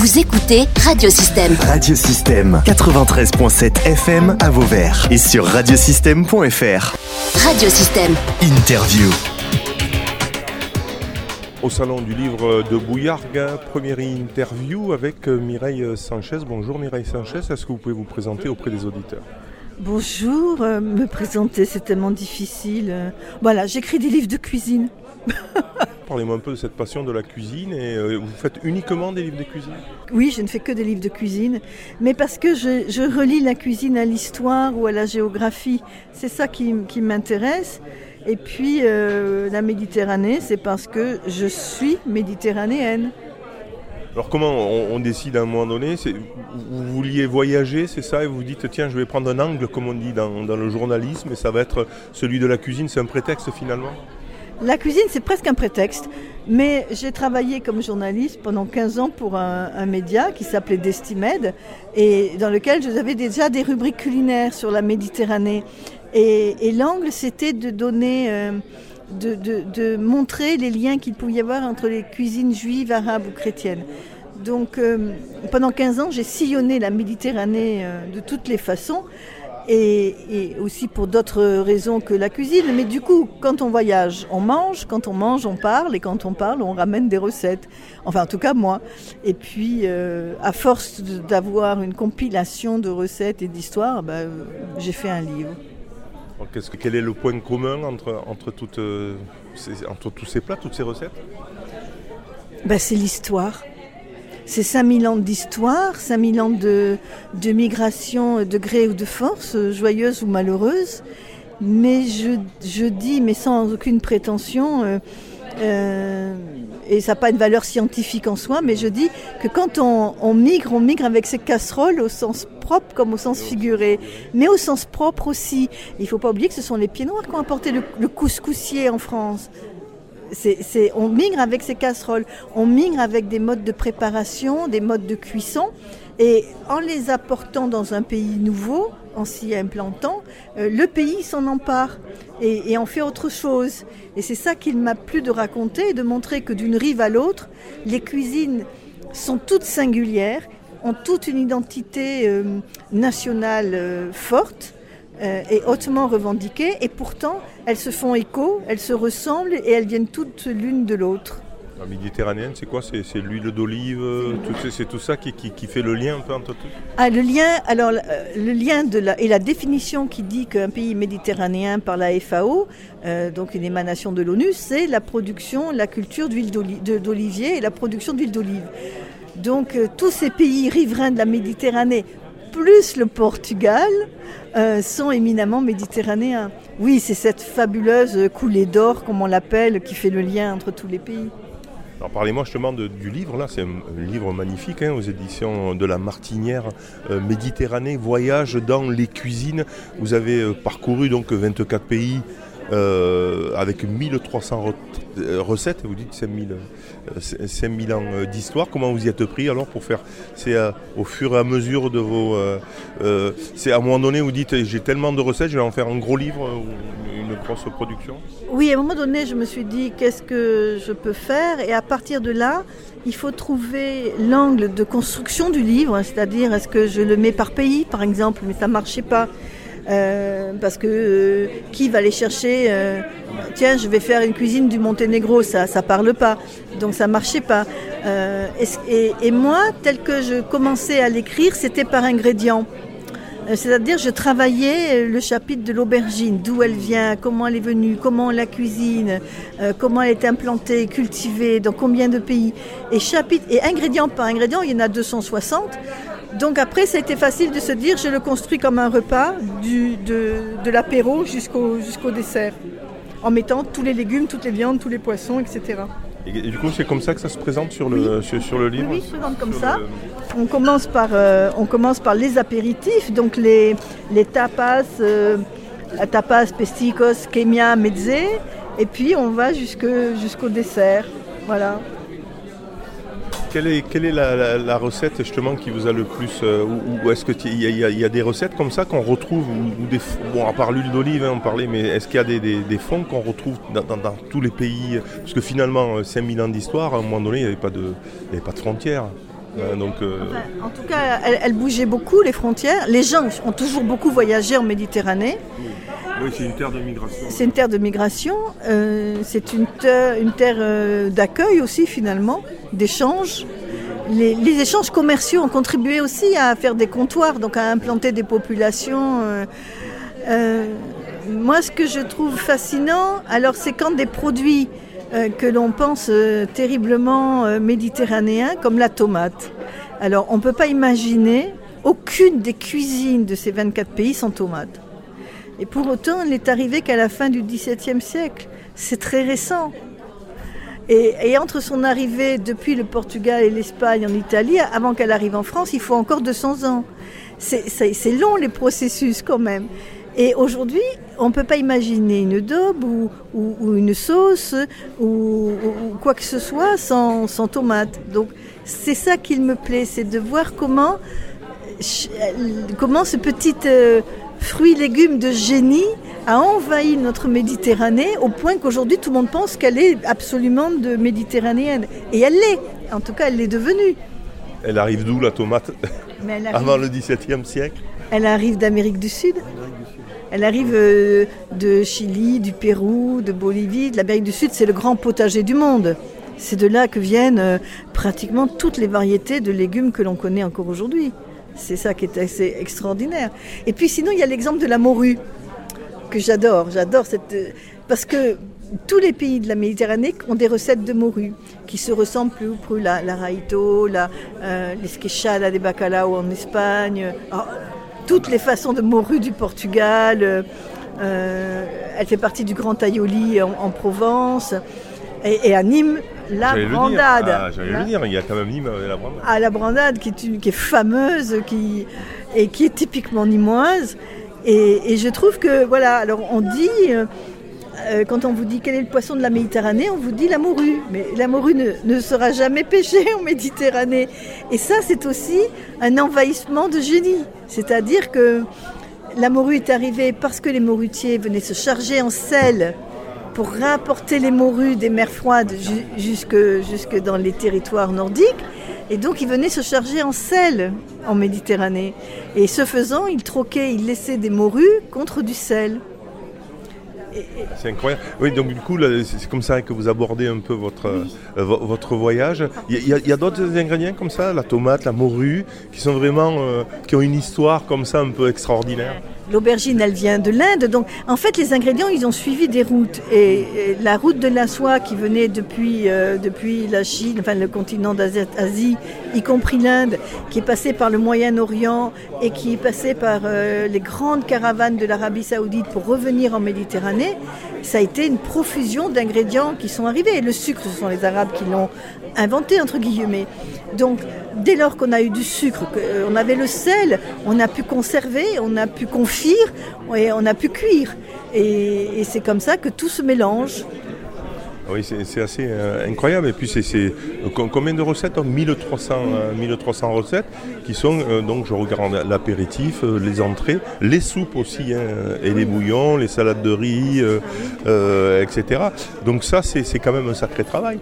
Vous écoutez Radiosystème. Radiosystème 93.7 FM à Vauvert et sur radiosystème.fr. Radiosystème. Interview. Au salon du livre de Bouillargues, première interview avec Mireille Sanchez. Bonjour Mireille Sanchez, est-ce que vous pouvez vous présenter auprès des auditeurs? Bonjour, euh, me présenter c'est tellement difficile. Euh, Voilà, j'écris des livres de cuisine. Parlez-moi un peu de cette passion de la cuisine et euh, vous faites uniquement des livres de cuisine? Oui, je ne fais que des livres de cuisine, mais parce que je, je relie la cuisine à l'histoire ou à la géographie. C'est ça qui, m'intéresse. Et puis euh, la Méditerranée, c'est parce que je suis méditerranéenne. Alors comment on, on décide à un moment donné? Vous vouliez voyager, c'est ça, et vous vous dites tiens je vais prendre un angle comme on dit dans, dans le journalisme et ça va être celui de la cuisine, c'est un prétexte finalement? La cuisine, c'est presque un prétexte, mais j'ai travaillé comme journaliste pendant 15 ans pour un, média qui s'appelait Destimed et dans lequel j'avais déjà des rubriques culinaires sur la Méditerranée. Et, l'angle, c'était de donner, euh, de montrer les liens qu'il pouvait y avoir entre les cuisines juives, arabes ou chrétiennes. Donc euh, pendant 15 ans, j'ai sillonné la Méditerranée euh, de toutes les façons et, et aussi pour d'autres raisons que la cuisine. Mais du coup, quand on voyage, on mange, quand on mange, on parle, et quand on parle, on ramène des recettes. Enfin, en tout cas, moi. Et puis, euh, à force d'avoir une compilation de recettes et d'histoires, ben, euh, j'ai fait un livre. Alors, qu'est-ce que- Quel est le point commun entre, entre, toutes, euh, ces- entre tous ces plats, toutes ces recettes? Ben, c'est l'histoire. C'est 5000 ans d'histoire, 5000 ans de, de migration de gré ou de force, euh, joyeuse ou malheureuse. Mais je, je dis, mais sans aucune prétention, euh, euh, et ça n'a pas une valeur scientifique en soi, mais je dis que quand on, on migre, on migre avec ses casseroles au sens propre comme au sens figuré, mais au sens propre aussi. Il ne faut pas oublier que ce sont les pieds noirs qui ont apporté le, le couscoussier en France. C'est, on migre avec ces casseroles, on migre avec des modes de préparation, des modes de cuisson, et en les apportant dans un pays nouveau, en s'y implantant, euh, le pays s'en empare et, et en fait autre chose. Et c'est ça qu'il m'a plu de raconter, de montrer que d'une rive à l'autre, les cuisines sont toutes singulières, ont toute une identité euh, nationale euh, forte euh, et hautement revendiquées, et pourtant elles se font écho, elles se ressemblent et elles viennent toutes l'une de l'autre. La méditerranéenne, c'est quoi? C'est l'huile d'olive, euh, tout- c'est- tout ça qui, qui- qui fait le lien un peu entre tout? Ah, le lien, alors euh, le lien de la, et la définition qui dit qu'un pays méditerranéen par la FAO, euh, donc une émanation de l'ONU, c'est la production, la culture d'huile d'olivier et la production d'huile d'olive. Donc euh, tous ces pays riverains de la Méditerranée, plus le Portugal, euh, sont éminemment méditerranéens. Oui, c'est cette fabuleuse coulée d'or, comme on l'appelle, qui fait le lien entre tous les pays. Alors parlez-moi justement du livre, là c'est un, un livre magnifique hein, aux éditions de la Martinière euh, Méditerranée, Voyage dans les cuisines. Vous avez euh, parcouru donc 24 pays euh, avec 1300 re- euh, recettes, vous dites 5000, euh, 5000 ans d'histoire. Comment vous y êtes pris alors pour faire C'est au fur et à mesure de vos... c'est à un moment donné vous dites j'ai tellement de recettes, je vais en faire un gros livre ou une grosse production? Oui, à un moment donné, je me suis dit qu'est-ce que je peux faire? Et à partir de là, il faut trouver l'angle de construction du livre, hein, c'est-à-dire est-ce que je le mets par pays, par exemple, mais ça ne marchait pas. Euh, parce que euh, qui va aller chercher euh, Tiens, je vais faire une cuisine du Monténégro, ça, ça parle pas, donc ça marchait pas. Et, moi, tel que je commençais à l'écrire, c'était par ingrédients. Euh, C'est-à-dire, je travaillais le chapitre de l'aubergine, d'où elle vient, comment elle est venue, comment on la cuisine, comment elle est implantée, cultivée, dans combien de pays. Et chapitre et ingrédient par ingrédient, il y en a 260. Donc après, ça a été facile de se dire, je le construis comme un repas, du, de, de l'apéro jusqu'au jusqu'au dessert, en mettant tous les légumes, toutes les viandes, tous les poissons, etc. et, et du coup c'est comme ça que ça se présente sur le, sur, sur le livre Oui, souvent comme Sur ça. le- On commence par, euh, on commence par les apéritifs, donc les, les tapas, euh, tapas, pesticos, kemia, mezze, et puis on va jusqu'au dessert. Voilà. Quelle est, quelle est la, la- la recette justement qui vous a le plus euh, Ou, ou est-ce qu'il y, y a- il y a des recettes comme ça qu'on retrouve ou, ou des, f- Bon, à part l'huile d'olive, hein, on parlait, mais est-ce qu'il y a des, des, des fonds qu'on retrouve dans, dans- dans tous les pays? Parce que finalement, euh, 5000 ans d'histoire, à un moment donné, il n'y avait, pas de- il y avait pas de frontières. Hein, donc, euh, Enfin, en tout cas, elle, elle bougeait beaucoup les frontières. Les gens ont toujours beaucoup voyagé en Méditerranée. oui, c'est une terre de migration. C'est une terre de migration, euh, c'est une terre, euh, d'accueil aussi finalement, d'échange. Les, échanges commerciaux ont contribué aussi à faire des comptoirs, donc à implanter des populations. euh, moi, ce que je trouve fascinant, alors c'est quand des produits que l'on pense terriblement méditerranéens, comme la tomate. Alors, on ne peut pas imaginer aucune des cuisines de ces 24 pays sans tomate. Et pour autant, elle n'est arrivée qu'à la fin du XVIIe siècle. C'est très récent. Et, entre son arrivée depuis le Portugal et l'Espagne en Italie, avant qu'elle arrive en France, il faut encore 200 ans. C'est- long les processus quand même. Et aujourd'hui, on ne peut pas imaginer une daube ou, une sauce ou, quoi que ce soit sans, tomate. Donc c'est ça qu'il me plaît, c'est de voir comment, ch- comment ce petit euh, fruit légume de génie a envahi notre Méditerranée au point qu'aujourd'hui tout le monde pense qu'elle est absolument de méditerranéenne. Et elle l'est, en tout cas elle l'est devenue. Elle arrive d'où la tomate arrive- Avant le XVIIe siècle? Elle arrive d'Amérique du Sud. Elle arrive euh, de Chili, du Pérou, de Bolivie, de l'Amérique du Sud. C'est le grand potager du monde. C'est de là que viennent euh, pratiquement toutes les variétés de légumes que l'on connaît encore aujourd'hui. C'est ça qui est assez extraordinaire. Et puis sinon, il y a l'exemple de la morue, que j'adore. J'adore cette... euh, Parce que tous les pays de la Méditerranée ont des recettes de morue qui se ressemblent plus ou plus. La, la raito, la, euh, l'esquechada des bacalao en Espagne. Alors, toutes les façons de morue du Portugal. euh, euh, elle fait partie du Grand Aioli en Provence. Et, et à Nîmes, la brandade. Ah, J'allais La- le dire, il y a quand même Nîmes avec la brandade. à la brandade qui est, une- qui est fameuse qui, et qui est typiquement nimoise. Et, et je trouve que, voilà, alors on dit, euh, euh, quand on vous dit quel est le poisson de la Méditerranée, on vous dit la morue. Mais la morue ne, ne sera jamais pêchée en Méditerranée. Et ça, c'est aussi un envahissement de génie. C'est-à-dire que la morue est arrivée parce que les morutiers venaient se charger en sel pour rapporter les morues des mers froides ju- jusque, jusque dans les territoires nordiques. Et donc ils venaient se charger en sel en Méditerranée. Et ce faisant, ils troquaient, ils laissaient des morues contre du sel. C'est incroyable. Oui, donc du coup, c'est comme ça que vous abordez un peu votre, euh, vo- votre voyage. Y a, il y a d'autres ingrédients comme ça, la tomate, la morue, qui sont vraiment, euh, qui ont une histoire comme ça un peu extraordinaire? L'aubergine, elle vient de l'Inde. Donc, en fait, les ingrédients, ils ont suivi des routes. Et, la route de la soie qui venait depuis, euh, depuis la Chine, enfin le continent d'Asie, Asie, y compris l'Inde, qui est par le Moyen-Orient et qui est par euh, les grandes caravanes de l'Arabie Saoudite pour revenir en Méditerranée, ça a été une profusion d'ingrédients qui sont arrivés. Le sucre, ce sont les Arabes qui l'ont inventé, entre guillemets. Donc, dès lors qu'on a eu du sucre, qu'on avait le sel, on a pu conserver, on a pu confire et on a pu cuire. Et c'est comme ça que tout se mélange. Oui, c'est assez euh, incroyable. Et puis, c'est c'est, euh, com- combien de recettes donc 1300, euh, 1300 recettes qui sont, euh, donc, je regarde l'apéritif, euh, les entrées, les soupes aussi, hein, et les bouillons, les salades de riz, euh, euh, etc. Donc, ça, c'est quand même un sacré travail.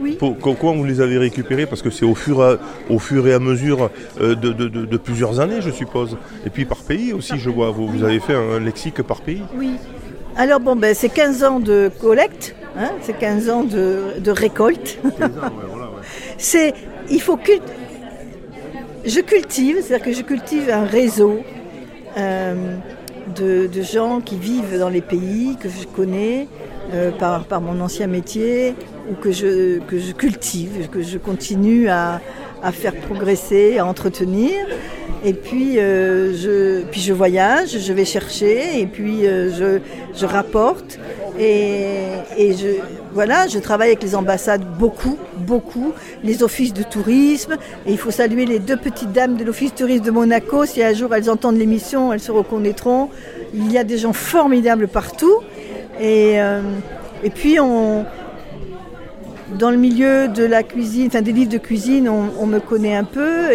Oui. Pour- co- comment vous les avez récupérés Parce que c'est au fur, et à- au fur et à mesure euh, de, de- de- de plusieurs années, je suppose. Et puis par pays aussi, je vois. Vous, vous avez fait un lexique par pays? Oui. Alors bon, ben, c'est 15 ans de collecte, hein, c'est 15 ans de, de récolte. c'est, il faut cult... Je cultive, c'est-à-dire que je cultive un réseau euh, de, de gens qui vivent dans les pays que je connais euh, par, par mon ancien métier ou que je, que je cultive, que je continue à, à faire progresser, à entretenir. Et puis, euh, je, puis je voyage, je vais chercher et puis euh, je, je rapporte. Et, je, voilà, je travaille avec les ambassades beaucoup, beaucoup, les offices de tourisme. Et il faut saluer les deux petites dames de l'office tourisme de Monaco. Si un jour elles entendent l'émission, elles se reconnaîtront. Il y a des gens formidables partout. Et, euh, puis, dans le milieu de la cuisine, enfin des livres de cuisine, on, me connaît un peu.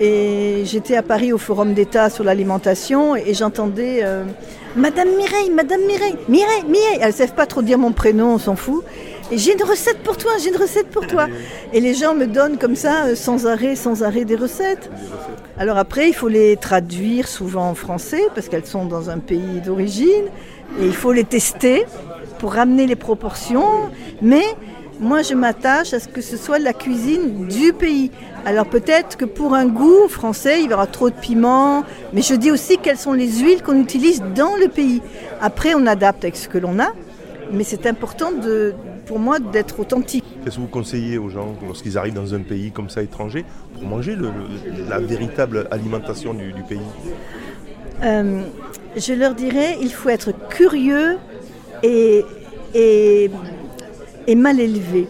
Et j'étais à Paris au Forum d'État sur l'alimentation et j'entendais euh, Madame Mireille, Madame Mireille, Mireille, Mireille. Elles ne savent pas trop dire mon prénom, on s'en fout. Et j'ai une recette pour toi, j'ai une recette pour toi. Et les gens me donnent comme ça, euh, sans arrêt, sans arrêt, des recettes. Alors après, il faut les traduire souvent en français parce qu'elles sont dans un pays d'origine. Et il faut les tester pour ramener les proportions. Mais moi, je m'attache à ce que ce soit la cuisine du pays. Alors peut-être que pour un goût français, il y aura trop de piment, mais je dis aussi quelles sont les huiles qu'on utilise dans le pays. Après, on adapte avec ce que l'on a, mais c'est important de, pour moi d'être authentique. Qu'est-ce que vous conseillez aux gens lorsqu'ils arrivent dans un pays comme ça étranger pour manger le- le- la véritable alimentation du, du pays? Euh, je leur dirais, il faut être curieux et, et, et mal élevé.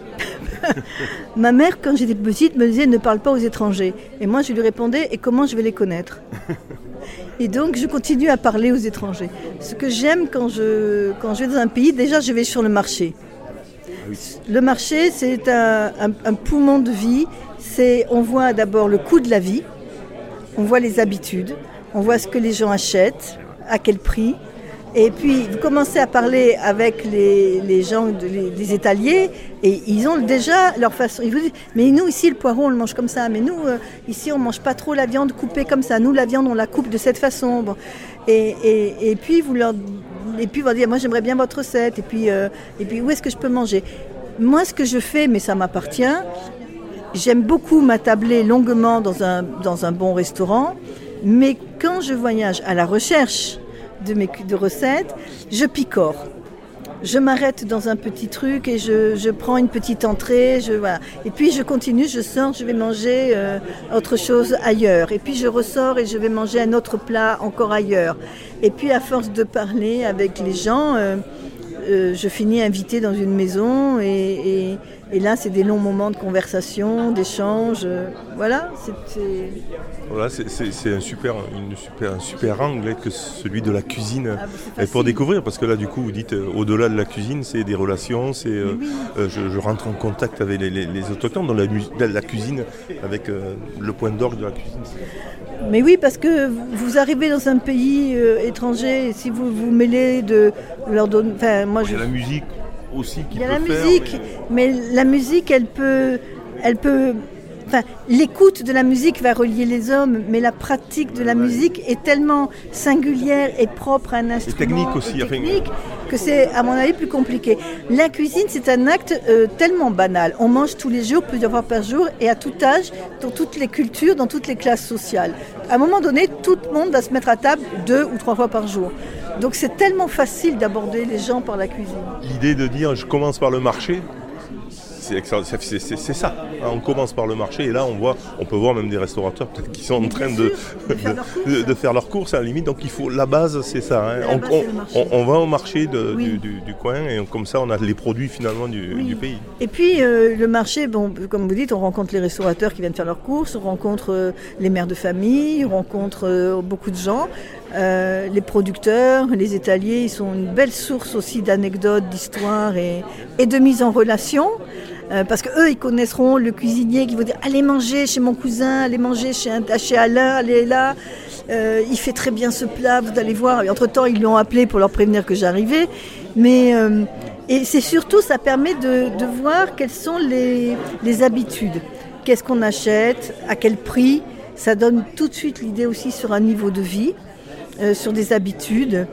Ma mère, quand j'étais petite, me disait ne parle pas aux étrangers. Et moi, je lui répondais et comment je vais les connaître? Et donc, je continue à parler aux étrangers. Ce que j'aime quand je, quand je vais dans un pays, déjà, je vais sur le marché. Le marché, c'est un, un- un poumon de vie. C'est, on voit d'abord le coût de la vie, on voit les habitudes, on voit ce que les gens achètent, à quel prix. Et puis, vous commencez à parler avec les, les gens, de- les, les étaliers, et ils ont déjà leur façon. Ils vous disent, mais nous, ici, le poireau, on le mange comme ça. Mais nous, euh, ici, on mange pas trop la viande coupée comme ça. Nous, la viande, on la coupe de cette façon. Bon. Et, et, et puis, vous leur, et puis, moi, j'aimerais bien votre recette. Et puis, euh, et puis où est-ce que je peux manger? Moi, ce que je fais, mais ça m'appartient, J'aime beaucoup m'attabler longuement dans un, dans un bon restaurant, mais quand je voyage à la recherche de, mes, de recettes, je picore. Je m'arrête dans un petit truc et je, je prends une petite entrée, je, voilà. et puis je continue, je sors, je vais manger euh, autre chose ailleurs, et puis je ressors et je vais manger un autre plat encore ailleurs. Et puis à force de parler avec les gens, euh, euh, je finis invité dans une maison et- et là c'est des longs moments de conversation, d'échange. euh, voilà, c'est- Voilà, c'est- un super, une super, un super angle que celui de la cuisine. Ah, bah, pour découvrir, parce que là, du coup, vous dites, euh, au-delà de la cuisine, c'est des relations, c'est, euh, Mais oui. euh, je, je rentre en contact avec les, les, les autochtones dans la, mu- dans la cuisine, avec euh, le point d'orgue de la cuisine. Mais oui, parce que vous arrivez dans un pays euh, étranger, et si vous vous mêlez de leur donner. Enfin, moi je. la musique aussi qui Il y a la faire, musique, mais... la musique, elle peut, elle peut. Enfin, l'écoute de la musique va relier les hommes, mais la pratique de la musique est tellement singulière et propre à un instrument technique aussi, et technique, que c'est, à mon avis, plus compliqué. La cuisine, c'est un acte euh, tellement banal. On mange tous les jours, plusieurs fois par jour, et à tout âge, dans toutes les cultures, dans toutes les classes sociales. À un moment donné, tout le monde va se mettre à table deux ou trois fois par jour. Donc c'est tellement facile d'aborder les gens par la cuisine. L'idée de dire, je commence par le marché, c'est ça. hein, on commence par le marché et là, on voit, on peut voir même des restaurateurs peut-être qui sont en train de, de faire leurs courses. de- de faire leurs courses à la limite. Donc il faut la base, c'est ça. hein. On, base, va au marché de- Oui. du, du- du coin et comme ça, on a les produits finalement du, Oui. du pays. Et puis euh, le marché, bon, comme vous dites, on rencontre les restaurateurs qui viennent faire leurs courses, on rencontre euh, les mères de famille, on rencontre euh, beaucoup de gens, Euh, les producteurs, les étaliers, ils sont une belle source aussi d'anecdotes, d'histoires et, de mise en relation. Euh, parce que eux, ils connaîtront le cuisinier qui va dire allez manger chez mon cousin, allez manger chez, chez Alain, allez là. Euh, il fait très bien ce plat, vous allez voir. Et entre-temps, ils l'ont appelé pour leur prévenir que j'arrivais. Mais et c'est surtout, ça permet de, voir quelles sont les habitudes. Qu'est-ce qu'on achète, à quel prix. Ça donne tout de suite l'idée aussi sur un niveau de vie, euh, sur des habitudes.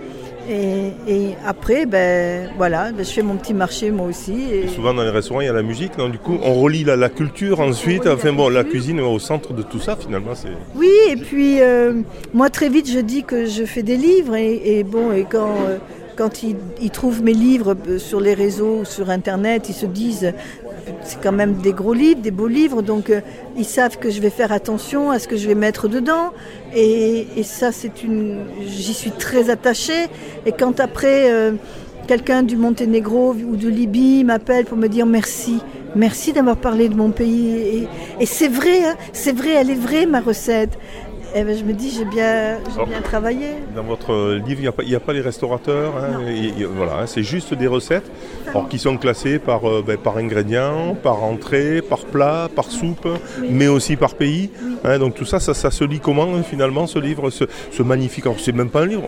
Et, et après, ben voilà, ben, je fais mon petit marché moi aussi. Et... Souvent dans les restaurants, il y a la musique. Donc du coup, on relie la, la culture ensuite. relie la Enfin bon, la culture. cuisine est au centre de tout ça finalement. C'est Oui, et puis euh, moi très vite je dis que je fais des livres et, bon et quand euh, quand ils, ils trouvent mes livres sur les réseaux, sur internet, ils se disent c'est quand même des gros livres, des beaux livres, donc euh, ils savent que je vais faire attention à ce que je vais mettre dedans et, ça c'est une j'y suis très attachée et quand après euh, quelqu'un du Monténégro ou de Libye m'appelle pour me dire merci. Merci d'avoir parlé de mon pays. Et, et c'est vrai, hein, c'est vrai, elle est vraie ma recette. Eh ben, je me dis, j'ai bien, j'ai bien travaillé. Dans votre livre, il n'y a, a pas les restaurateurs, hein, voilà, hein, c'est juste des recettes alors, qui sont classées par, euh, ben, par ingrédients, par entrée, par plat, par soupe, mais aussi par pays. hein, donc tout ça, ça, ça se lit comment finalement ce livre, ce, ce magnifique Alors c'est même pas un livre,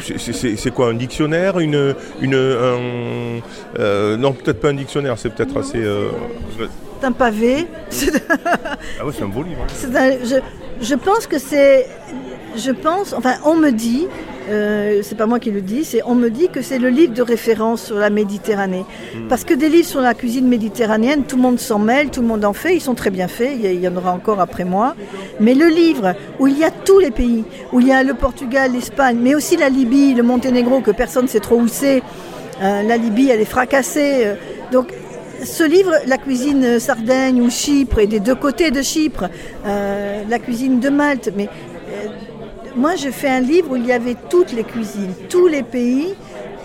c'est- quoi un dictionnaire, une, une, un, euh, non peut-être pas un dictionnaire, c'est peut-être assez. euh, C'est un pavé. ah oui, c'est un beau livre. C'est un- je, je pense que c'est. Je pense. Enfin, on me dit. euh, c'est pas moi qui le dis, c'est on me dit que c'est le livre de référence sur la Méditerranée. Parce que des livres sur la cuisine méditerranéenne, tout le monde s'en mêle, tout le monde en fait, ils sont très bien faits, il y, a- il y en aura encore après moi. Mais le livre où il y a tous les pays, où il y a le Portugal, l'Espagne, mais aussi la Libye, le Monténégro, que personne ne sait trop où c'est, euh, la Libye, elle est fracassée. euh, donc ce livre, la cuisine Sardaigne ou Chypre, et des deux côtés de Chypre, euh, la cuisine de Malte, mais euh, moi j'ai fait un livre où il y avait toutes les cuisines, tous les pays,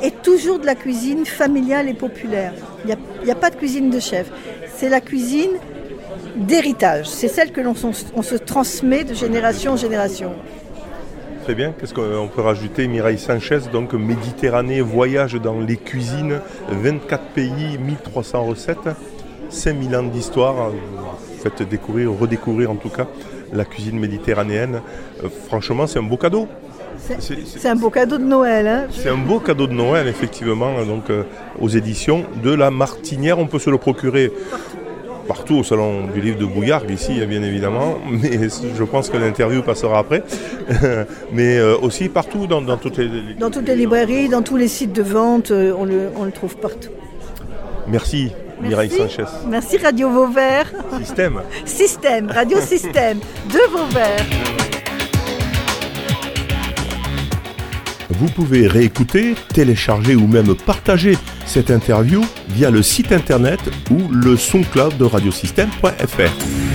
et toujours de la cuisine familiale et populaire. Il n'y a, a pas de cuisine de chef. C'est la cuisine d'héritage. C'est celle que l'on se transmet de génération en génération. Très bien. Qu'est-ce qu'on peut rajouter Mireille Sanchez, donc Méditerranée, voyage dans les cuisines, 24 pays, 1300 recettes, 5000 ans d'histoire. Faites découvrir, redécouvrir en tout cas la cuisine méditerranéenne. Euh, franchement, c'est un beau cadeau. C'est un beau cadeau de Noël. hein. C'est un beau cadeau de Noël, effectivement, donc euh, aux éditions de La Martinière. On peut se le procurer partout au salon du livre de Bouillargues, ici, bien évidemment, mais je pense que l'interview passera après. mais euh, aussi partout dans, dans toutes les. Dans toutes les librairies, dans tous les sites de vente, euh, on le, on le trouve partout. Merci, Mireille Merci. Sanchez. Merci Radio Vauvert. Système. Système, Radio Système de Vauvert. Vous pouvez réécouter, télécharger ou même partager cette interview via le site internet ou le SoundCloud de radiosystème.fr.